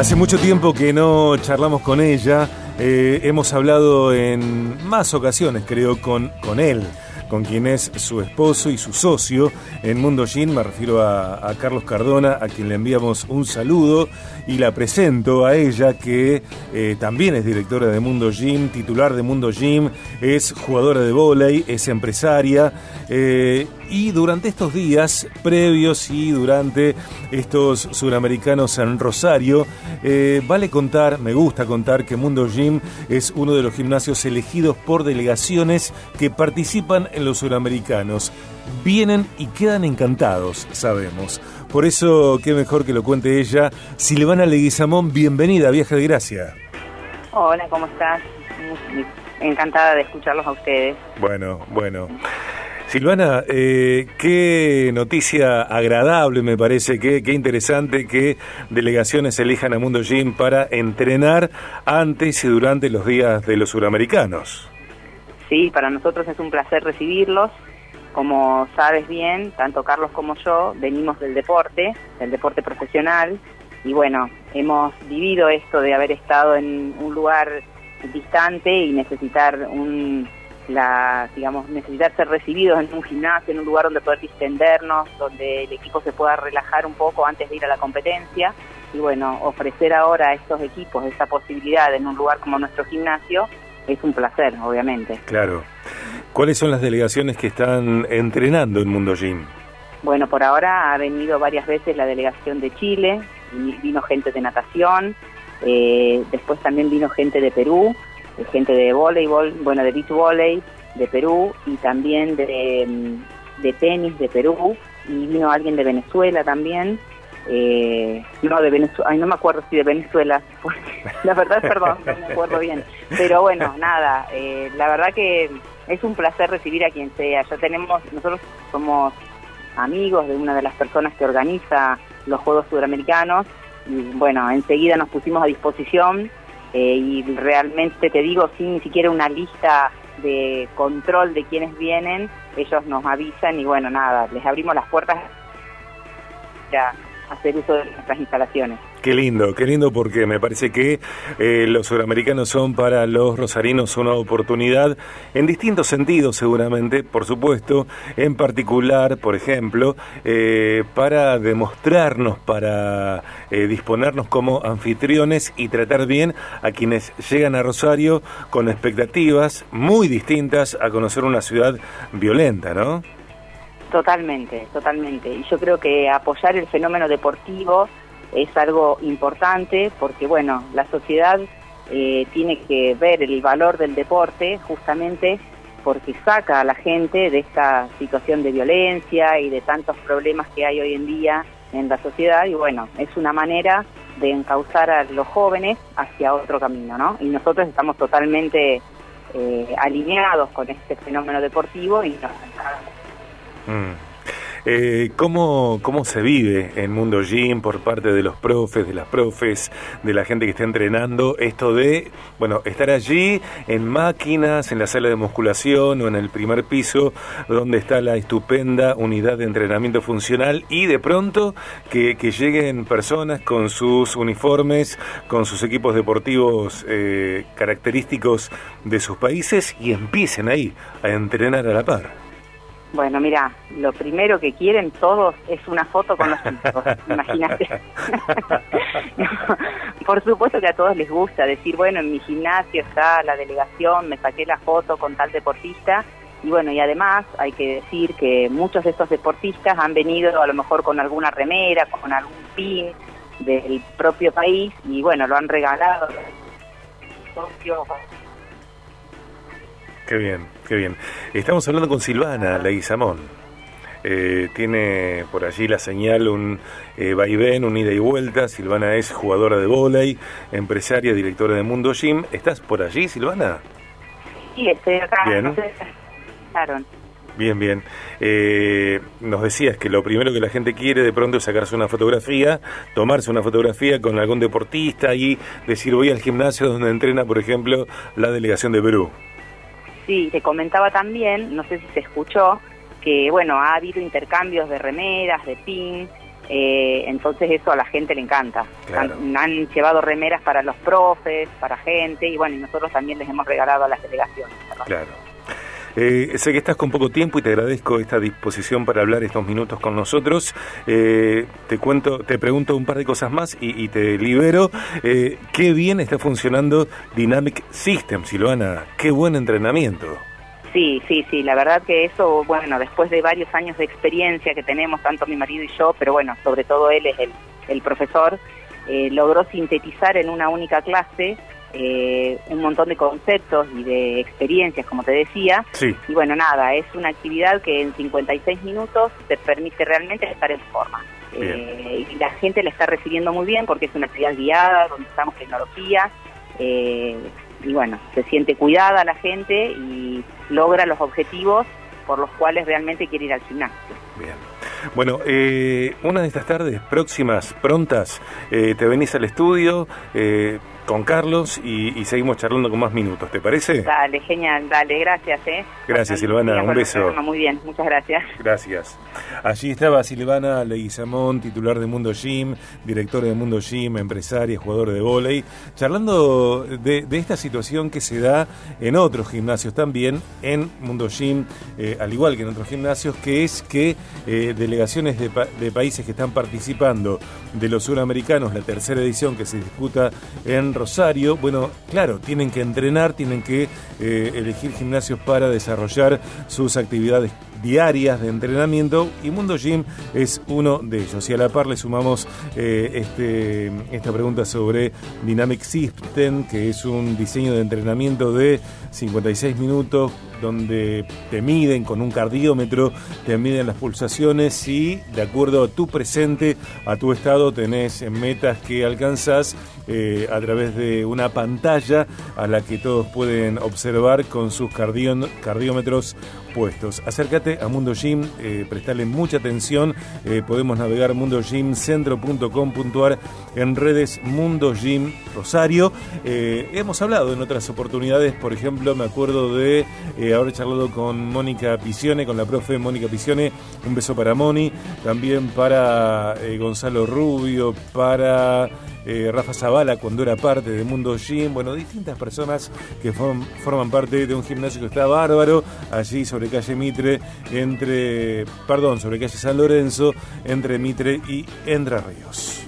Hace mucho tiempo que no charlamos con ella. Eh, hemos hablado en más ocasiones, creo, con, con él con quien es su esposo y su socio en Mundo Gym. Me refiero a, Carlos Cardona, a quien le enviamos un saludo y la presento a ella, que eh, también es directora de Mundo Gym, titular de Mundo Gym, es jugadora de vóley, es empresaria. Eh, y durante estos días previos y durante estos suramericanos en Rosario, eh, vale contar, me gusta contar que Mundo Gym es uno de los gimnasios elegidos por delegaciones que participan en los suramericanos. Vienen y quedan encantados, sabemos. Por eso, qué mejor que lo cuente ella. Silvana Leguizamón, bienvenida, Viaje de Gracia. Hola, ¿cómo estás? Encantada de escucharlos a ustedes. Bueno, bueno. Silvana, eh, qué noticia agradable me parece, qué, qué interesante que delegaciones elijan a Mundo Gym para entrenar antes y durante los días de los suramericanos. Sí, para nosotros es un placer recibirlos. Como sabes bien, tanto Carlos como yo venimos del deporte, del deporte profesional, y bueno, hemos vivido esto de haber estado en un lugar distante y necesitar un la, digamos, necesitar ser recibidos en un gimnasio, en un lugar donde poder distendernos, donde el equipo se pueda relajar un poco antes de ir a la competencia. Y bueno, ofrecer ahora a estos equipos esa posibilidad en un lugar como nuestro gimnasio es un placer, obviamente. Claro. ¿Cuáles son las delegaciones que están entrenando en Mundo Gym? Bueno, por ahora ha venido varias veces la delegación de Chile, vino gente de natación, eh, después también vino gente de Perú, gente de voleibol, bueno, de beach volley de Perú y también de, mm, de tenis de Perú y vino alguien de Venezuela también. Eh, no, de Venezuela, no me acuerdo si de Venezuela, la verdad, perdón, no me acuerdo bien. Pero bueno, nada, eh, la verdad que es un placer recibir a quien sea. Ya tenemos, nosotros somos amigos de una de las personas que organiza los Juegos Sudamericanos y bueno, enseguida nos pusimos a disposición eh, y realmente te digo, sin ni siquiera una lista de control de quienes vienen, ellos nos avisan y bueno, nada, les abrimos las puertas para hacer uso de nuestras instalaciones. Qué lindo, qué lindo porque me parece que eh, los suramericanos son para los rosarinos una oportunidad en distintos sentidos seguramente, por supuesto, en particular, por ejemplo, eh, para demostrarnos, para eh, disponernos como anfitriones y tratar bien a quienes llegan a Rosario con expectativas muy distintas a conocer una ciudad violenta, ¿no? Totalmente, totalmente. Y yo creo que apoyar el fenómeno deportivo es algo importante porque, bueno, la sociedad eh, tiene que ver el valor del deporte justamente porque saca a la gente de esta situación de violencia y de tantos problemas que hay hoy en día en la sociedad y bueno, es una manera de encauzar a los jóvenes hacia otro camino, ¿no? Y nosotros estamos totalmente eh, alineados con este fenómeno deportivo y nos. Eh, ¿cómo, ¿Cómo se vive en Mundo Gym por parte de los profes, de las profes, de la gente que está entrenando esto de, bueno, estar allí en máquinas, en la sala de musculación o en el primer piso donde está la estupenda unidad de entrenamiento funcional y de pronto que, lleguen personas con sus uniformes, con sus equipos deportivos eh, característicos de sus países y empiecen ahí a entrenar a la par? Bueno, mira, lo primero que quieren todos es una foto con los chicos, imagínate. por supuesto que a todos les gusta decir, bueno, en mi gimnasio está la delegación, me saqué la foto con tal deportista. Y bueno, y además hay que decir que muchos de estos deportistas han venido a lo mejor con alguna remera, con algún pin del propio país y bueno, lo han regalado. Qué bien, qué bien. Estamos hablando con Silvana Leguizamón. Eh, tiene por allí la señal un eh, vaivén, un ida y vuelta. Silvana es jugadora de vóley, empresaria, directora de Mundo Gym. ¿Estás por allí, Silvana? Sí, estoy acá. Bien. Bien, bien. Eh, nos decías que lo primero que la gente quiere de pronto es sacarse una fotografía, tomarse una fotografía con algún deportista y decir voy al gimnasio donde entrena, por ejemplo, la delegación de Perú. Sí, te comentaba también, no sé si se escuchó, que bueno, ha habido intercambios de remeras, de pin, Eh, entonces eso a la gente le encanta. Han, han, llevado remeras para los profes, para gente, y bueno, y nosotros también les hemos regalado a las delegaciones. Claro. Eh, sé que estás con poco tiempo y te agradezco esta disposición para hablar estos minutos con nosotros. Eh, te cuento, te pregunto un par de cosas más y, te libero. Eh, qué bien está funcionando Dynamic System, Silvana. Qué buen entrenamiento. Sí, sí, sí, la verdad que eso, bueno, después de varios años de experiencia que tenemos, tanto mi marido y yo, pero bueno, sobre todo él es el, el profesor, logró sintetizar en una única clase eh, un montón de conceptos y de experiencias, como te decía. Y bueno, nada, es una actividad que en 56 minutos te permite realmente estar en forma. Eh, y la gente la está recibiendo muy bien porque es una actividad guiada, donde usamos tecnología. Eh, y bueno, se siente cuidada la gente y logra los objetivos por los cuales realmente quiere ir al gimnasio. Bien. Bueno, una de estas tardes próximas, prontas, te venís al estudio, con Carlos y, seguimos charlando con más minutos, ¿te parece? Dale, genial, dale, gracias, ¿eh? Gracias, Silvana, un beso. Muy bien, muchas gracias. Gracias. Allí estaba Silvana Leguizamón, titular de Mundo Gym, directora de Mundo Gym, empresaria, jugador de vóley, charlando de, esta situación que se da en otros gimnasios también, en Mundo Gym, eh, al igual que en otros gimnasios, que es que eh, delegaciones de, de países que están participando de los suramericanos, la tercera edición que se disputa en Rosario, bueno, claro, tienen que entrenar, tienen que eh, elegir gimnasios para desarrollar sus actividades diarias de entrenamiento y Mundo Gym es uno de ellos. Y a la par le sumamos eh, este, esta pregunta sobre Dynamic System, que es un diseño de entrenamiento de 56 minutos donde te miden con un cardiómetro, te miden las pulsaciones y de acuerdo a tu presente, a tu estado, tenés metas que alcanzas eh, a través de una pantalla a la que todos pueden observar con sus cardiómetros puestos. Acércate a Mundo Gym, eh, prestale mucha atención. Eh, podemos navegar mundogymcentro.com.ar en redes Mundo Gym Rosario. Eh, hemos hablado en otras oportunidades, por ejemplo, me acuerdo de haber charlado con Mónica Pisione, con la profe Mónica Pisione. Un beso para Moni, también para Gonzalo Rubio, para eh, Rafa Zavala cuando era parte de Mundo Gym, bueno, distintas personas que forman parte de un gimnasio que está bárbaro, allí sobre calle Mitre, entre, perdón, sobre calle San Lorenzo, entre Mitre y Entre Ríos.